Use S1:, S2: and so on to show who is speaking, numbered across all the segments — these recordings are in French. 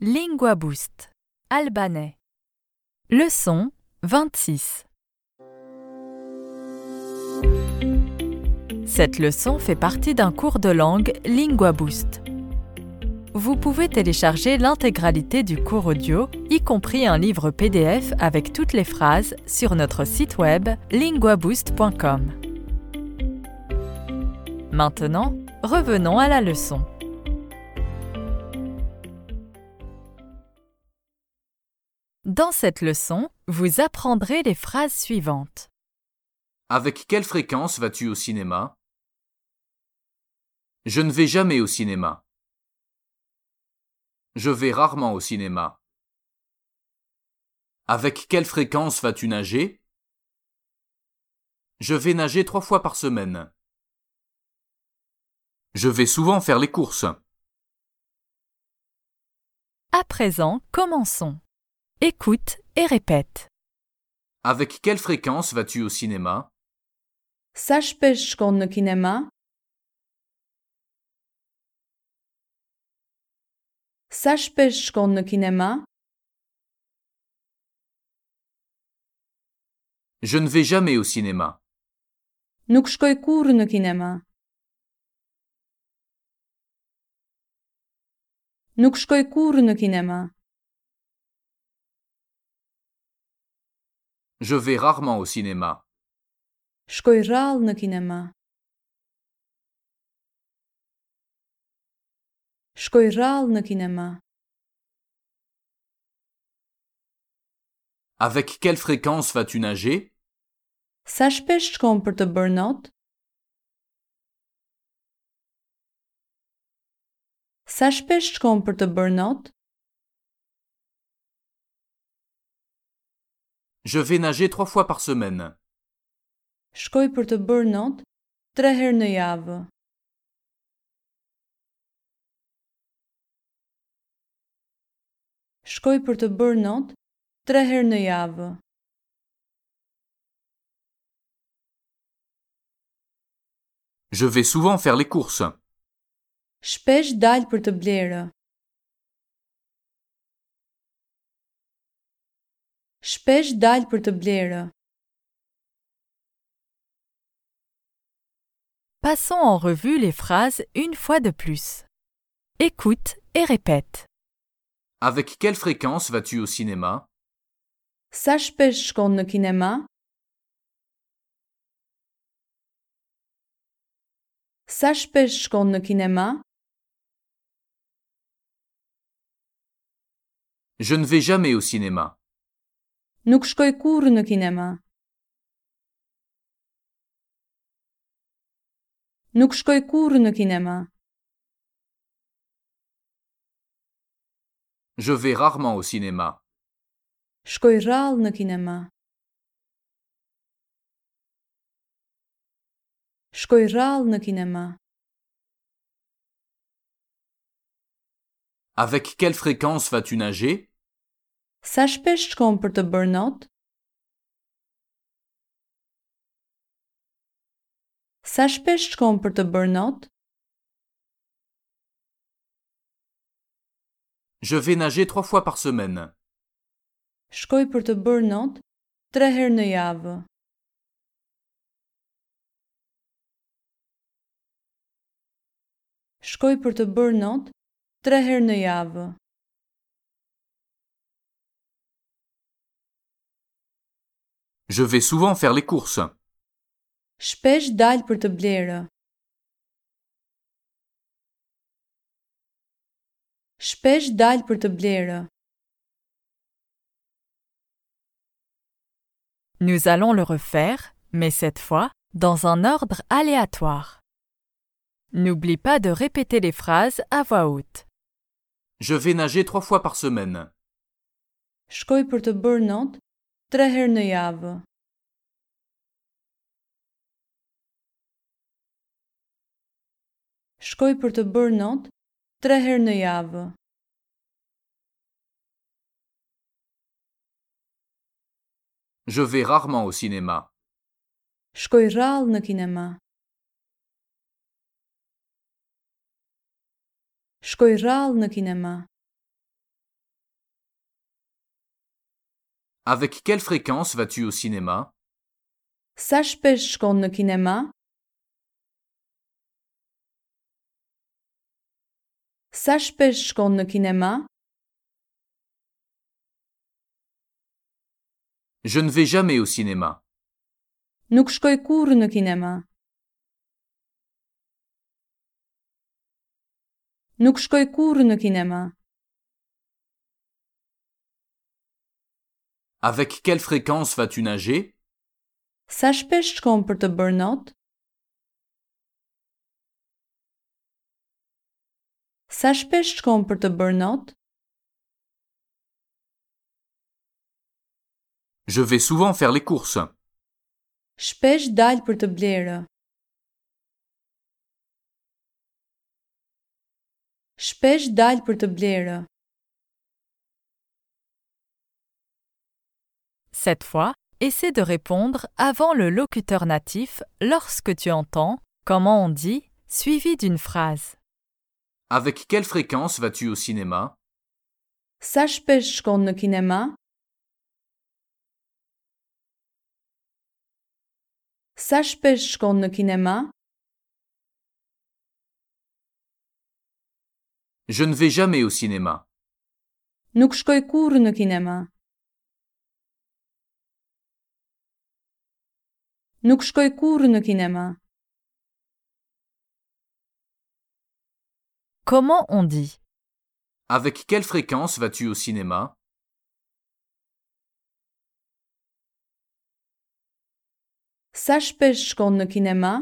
S1: Lingua Boost. Albanais. Leçon 26. Cette leçon fait partie d'un cours de langue Lingua Boost. Vous pouvez télécharger l'intégralité du cours audio, y compris un livre PDF avec toutes les phrases, sur notre site web linguaboost.com. Maintenant, revenons à la leçon. Dans cette leçon, vous apprendrez les phrases suivantes.
S2: Avec quelle fréquence vas-tu au cinéma? Je ne vais jamais au cinéma. Je vais rarement au cinéma. Avec quelle fréquence vas-tu nager? Je vais nager trois fois par semaine. Je vais souvent faire les courses.
S1: À présent, commençons. Écoute et répète.
S2: Avec quelle fréquence vas-tu au cinéma?
S3: Sa shpesh shkon në kinema? Sa shpesh shkon në kinema?
S2: Je ne vais jamais au cinéma.
S3: Nuk shkoj kurrë në kinema. Nuk shkoj kurrë në kinema.
S2: Je vais rarement au cinéma.
S3: Shkoj rrallë në kinema. Shkoj rrallë në kinema.
S2: Avec quelle fréquence vas-tu nager?
S3: Sa shpesh shkon për të bërë not? Sa shpesh shkon për të bërë not?
S2: Je vais nager trois fois par semaine.
S3: Shkoj për të bërë not tre herë në javë. Shkoj për të bërë not tre herë në javë.
S2: Je vais souvent faire les courses.
S3: Shpesh dal për të blerë. Shpesh dal për të blerë.
S1: Passons en revue les phrases une fois de plus. Écoute et répète.
S2: Avec quelle fréquence vas-tu au cinéma?
S3: Sa shpesh shkon në kinema? Sa shpesh shkon në kinema?
S2: Je ne vais jamais au cinéma.
S3: Nuk shkoj kurrë në kinema. Nuk shkoj kurrë në kinema.
S2: Je vais rarement au cinéma.
S3: Shkoj rrallë në kinema. Shkoj rrallë në kinema.
S2: Avec quelle fréquence vas-tu nager?
S3: Sa shpesh shkon për të bërë not? Sa shpesh shkon për të bërë not?
S2: Je vais nager trois fois par semaine.
S3: Shkoj për të bërë not tre herë në javë. Shkoj për të bërë not tre herë në javë.
S2: Je vais souvent faire les courses.
S3: Shpesh dal për të blerë. Shpesh dal për të blerë.
S1: Nous allons le refaire, mais cette fois dans un ordre aléatoire. N'oublie pas de répéter les phrases à voix haute.
S2: Je vais nager trois fois par semaine.
S3: Shkoj për të bërë not tre herë në javë. Shkoj për të bërë not tre herë në javë.
S2: Je vais rarement au cinéma.
S3: Shkoj rrallë në kinema. Shkoj rrallë në kinema.
S2: Avec quelle fréquence vas-tu au cinéma?
S3: Sa shpesh shkon në kinema? Sa shpesh shkon në kinema?
S2: Je ne vais jamais au cinéma.
S3: Nuk shkoj kurrë në kinema. Nuk shkoj kurrë në kinema.
S2: Avec quelle fréquence vas-tu nager?
S3: Sa shpesh shkon për të bërë not? Sa shpesh shkon për të bërë not?
S2: Je vais souvent faire les courses.
S3: Shpesh dal për të blerë. Shpesh dal për të blerë.
S1: Cette fois, essaie de répondre avant le locuteur natif lorsque tu entends comment on dit suivi d'une phrase.
S2: Avec quelle fréquence vas-tu au cinéma? Je ne vais jamais au cinéma.
S3: Nuk shkoj kurrë në kinema. Nuk shkoj kurrë në kinema.
S1: Comment on dit?
S2: Avec quelle fréquence vas-tu au cinéma?
S3: Sa shpesh shkon në kinema?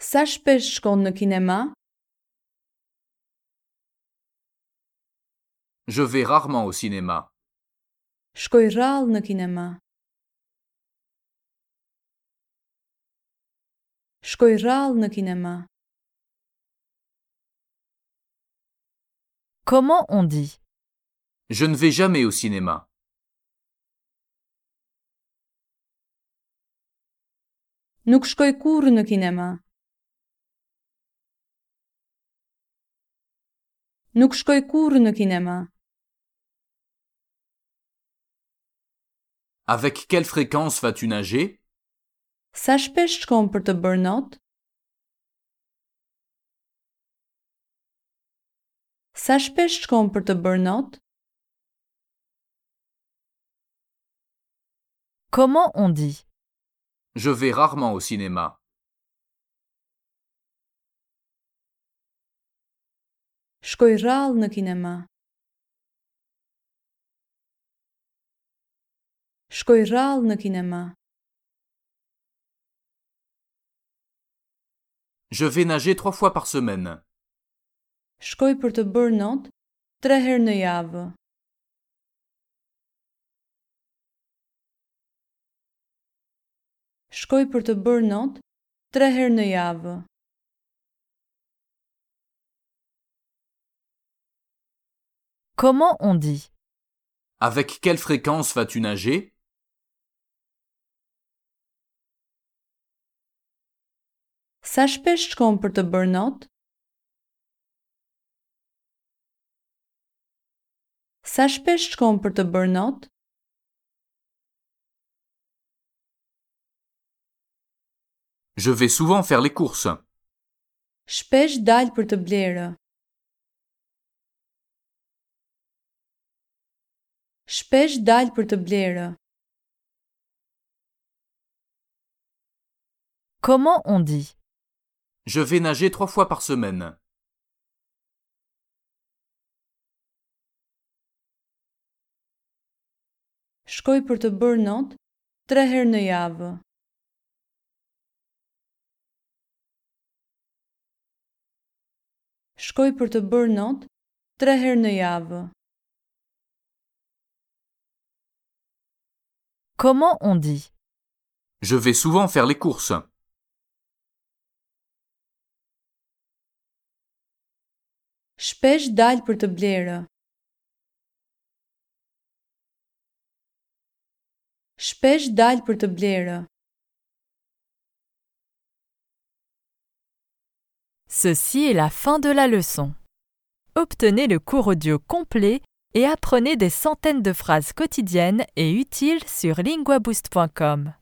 S3: Sa shpesh shkon në kinema?
S2: Je vais rarement au cinéma.
S3: Shkoj rrallë në kinema. Shkoj rrallë në kinema.
S1: Comment on dit?
S2: Je ne vais jamais au cinéma.
S3: Nuk shkoj kurrë në kinema. Nuk shkoj kurrë në kinema.
S2: Avec quelle fréquence vas-tu nager?
S3: Sa shpesh shkon për të bërë not? Sa shpesh shkon për të bërë not?
S1: Comment on dit?
S2: Je vais rarement au cinéma.
S3: Shkoj rrallë në kinema. Shkoj rrallë në kinema.
S2: Je vais nager trois fois par semaine.
S3: Shkoj për të bërë not tre herë në javë. Shkoj për të bërë not tre herë në javë.
S1: Comment on dit?
S2: Avec quelle fréquence vas-tu nager?
S3: Sa shpesh shkon për të bërë not? Sa shpesh shkon për të bërë not?
S2: Je vais souvent faire les courses.
S3: Shpesh dal për të blerë. Shpesh dal për të blerë.
S1: Comment on dit?
S2: Je vais nager trois fois par semaine.
S3: Shkoj për të bërë not tre herë në javë. Shkoj për të bërë not tre herë në javë.
S1: Comment on dit?
S2: Je vais souvent faire les courses.
S1: Ceci est la fin de la leçon. obtenez le cours audio complet et apprenez des centaines de phrases quotidiennes et utiles sur linguaboost.com.